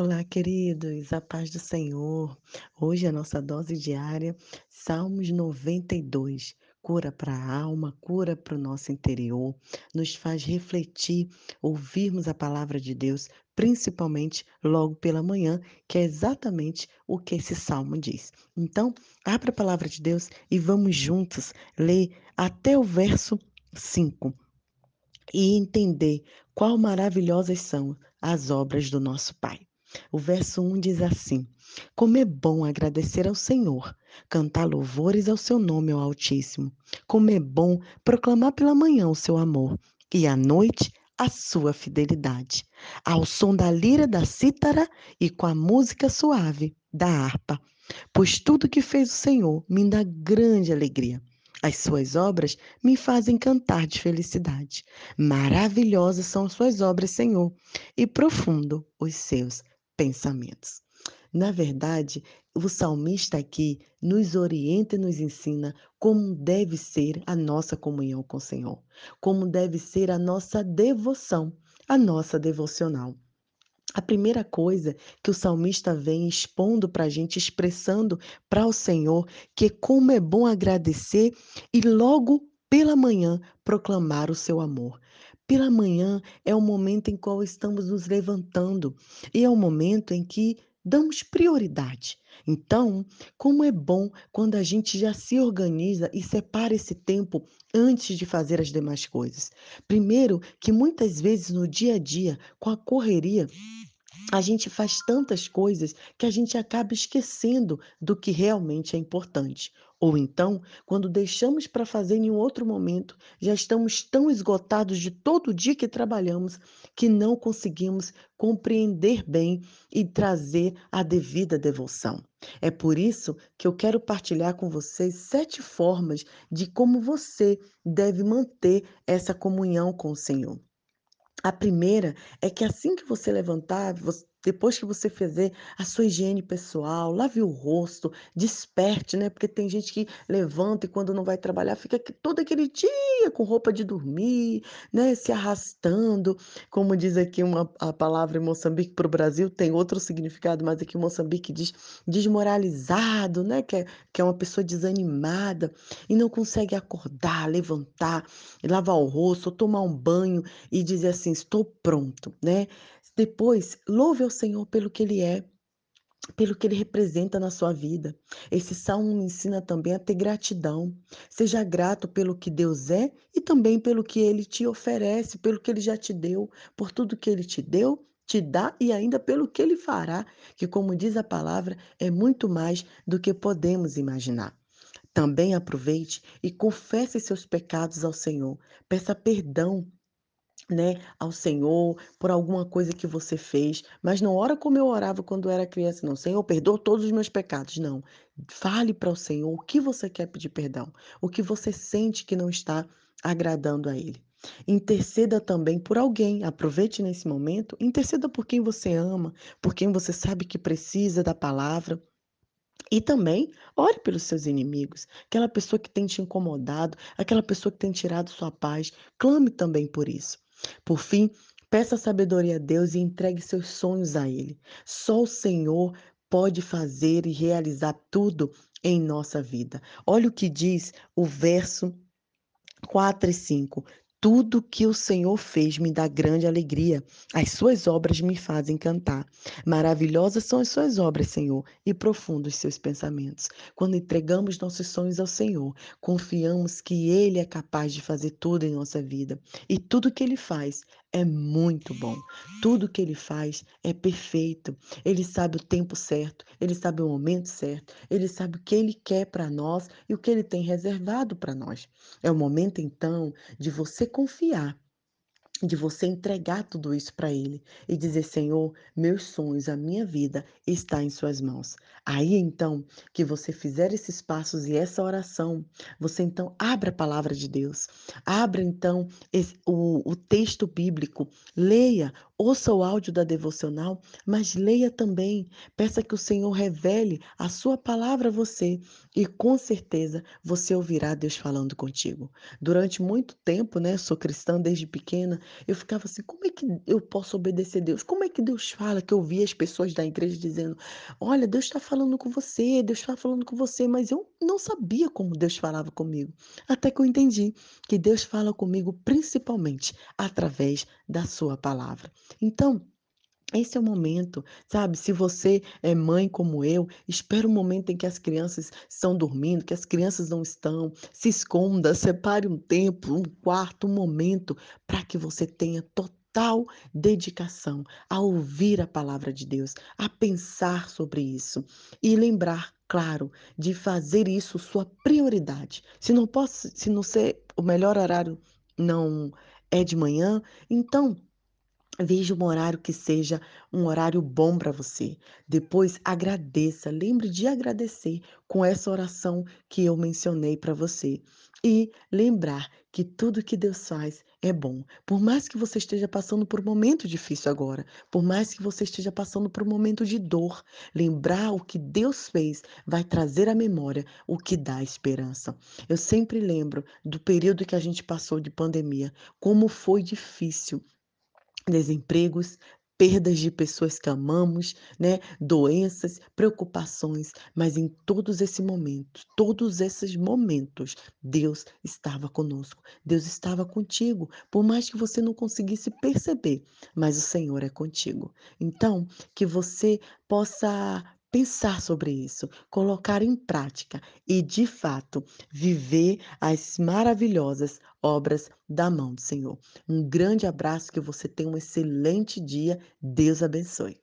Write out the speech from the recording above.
Olá, queridos, a paz do Senhor. Hoje a nossa dose diária, Salmos 92. Cura para a alma, cura para o nosso interior, nos faz refletir, ouvirmos a palavra de Deus, principalmente logo pela manhã, que é exatamente o que esse salmo diz. Então, abra a palavra de Deus e vamos juntos ler até o verso 5 e entender qual maravilhosas são as obras do nosso Pai. O verso 1 diz assim: Como é bom agradecer ao Senhor, cantar louvores ao seu nome, ao Altíssimo. Como é bom proclamar pela manhã o seu amor e à noite a sua fidelidade. Ao som da lira da cítara e com a música suave da harpa. Pois tudo que fez o Senhor me dá grande alegria. As suas obras me fazem cantar de felicidade. Maravilhosas são as suas obras, Senhor, e profundo os seus pensamentos. Na verdade, o salmista aqui nos orienta e nos ensina como deve ser a nossa comunhão com o Senhor, como deve ser a nossa devoção, a nossa devocional. A primeira coisa que o salmista vem expondo para a gente, expressando para o Senhor, que como é bom agradecer e logo pela manhã proclamar o seu amor. Pela manhã é o momento em qual estamos nos levantando e é o momento em que damos prioridade. Então, como é bom quando a gente já se organiza e separa esse tempo antes de fazer as demais coisas. Primeiro, que muitas vezes no dia a dia, com a correria, a gente faz tantas coisas que a gente acaba esquecendo do que realmente é importante. Ou então, quando deixamos para fazer em um outro momento, já estamos tão esgotados de todo o dia que trabalhamos que não conseguimos compreender bem e trazer a devida devoção. É por isso que eu quero partilhar com vocês sete formas de como você deve manter essa comunhão com o Senhor. A primeira é que assim que você levantar, você depois que você fizer a sua higiene pessoal, lave o rosto, desperte, né? Porque tem gente que levanta e quando não vai trabalhar fica todo aquele dia com roupa de dormir, né? Se arrastando, como diz aqui uma, a palavra em Moçambique para o Brasil, tem outro significado, mas aqui em Moçambique diz desmoralizado, né? Que é, que é uma pessoa desanimada e não consegue acordar, levantar, lavar o rosto, tomar um banho e dizer assim: estou pronto, né? Depois, louve ao Senhor pelo que Ele é, pelo que Ele representa na sua vida. Esse salmo me ensina também a ter gratidão. Seja grato pelo que Deus é e também pelo que Ele te oferece, pelo que Ele já te deu, por tudo que Ele te deu, te dá e ainda pelo que Ele fará, que, como diz a palavra, é muito mais do que podemos imaginar. Também aproveite e confesse seus pecados ao Senhor. Peça perdão né, ao Senhor por alguma coisa que você fez, mas não ora como eu orava quando era criança, não. Senhor, perdoa todos os meus pecados. Não. Fale para o Senhor o que você quer pedir perdão, o que você sente que não está agradando a Ele. Interceda também por alguém. Aproveite nesse momento. Interceda por quem você ama, por quem você sabe que precisa da palavra. E também ore pelos seus inimigos, aquela pessoa que tem te incomodado, aquela pessoa que tem tirado sua paz. Clame também por isso. Por fim, peça sabedoria a Deus e entregue seus sonhos a Ele. Só o Senhor pode fazer e realizar tudo em nossa vida. Olha o que diz o verso 4 e 5. Tudo que o Senhor fez me dá grande alegria. As suas obras me fazem cantar. Maravilhosas são as suas obras, Senhor, e profundos seus pensamentos. Quando entregamos nossos sonhos ao Senhor, confiamos que Ele é capaz de fazer tudo em nossa vida. E tudo que Ele faz é muito bom. Tudo que ele faz é perfeito. Ele sabe o tempo certo, ele sabe o momento certo, ele sabe o que ele quer para nós e o que ele tem reservado para nós. É o momento então de você confiar de você entregar tudo isso para Ele e dizer: Senhor, meus sonhos, a minha vida está em Suas mãos. Aí então que você fizer esses passos e essa oração, você então abre a palavra de Deus, abra então esse, o, o texto bíblico, leia, ouça o áudio da devocional, mas leia também, peça que o Senhor revele a Sua palavra a você e com certeza você ouvirá Deus falando contigo. Durante muito tempo, né, sou cristã desde pequena eu ficava assim: "Como é que eu posso obedecer Deus? Como é que Deus fala?" Que eu via as pessoas da igreja dizendo: "Olha, Deus está falando com você, Deus está falando com você", mas eu não sabia como Deus falava comigo. Até que eu entendi que Deus fala comigo principalmente através da sua palavra. Então, esse é o momento, sabe, se você é mãe como eu, espera o momento em que as crianças estão dormindo, que as crianças não estão, se esconda, separe um tempo, um quarto, um momento, para que você tenha total dedicação a ouvir a palavra de Deus, a pensar sobre isso e lembrar, claro, de fazer isso sua prioridade. Se não posso se não ser o melhor horário não é de manhã, então Veja um horário que seja um horário bom para você. Depois agradeça, lembre de agradecer com essa oração que eu mencionei para você. E lembrar que tudo que Deus faz é bom. Por mais que você esteja passando por um momento difícil agora, por mais que você esteja passando por um momento de dor, lembrar o que Deus fez vai trazer à memória o que dá esperança. Eu sempre lembro do período que a gente passou de pandemia, como foi difícil Desempregos, perdas de pessoas que amamos, né, doenças, preocupações, mas em todos esses momentos, todos esses momentos, Deus estava conosco, Deus estava contigo, por mais que você não conseguisse perceber, mas o Senhor é contigo. Então, que você possa pensar sobre isso, colocar em prática e, de fato, viver as maravilhosas obras da mão do Senhor. Um grande abraço, que você tenha um excelente dia. Deus abençoe.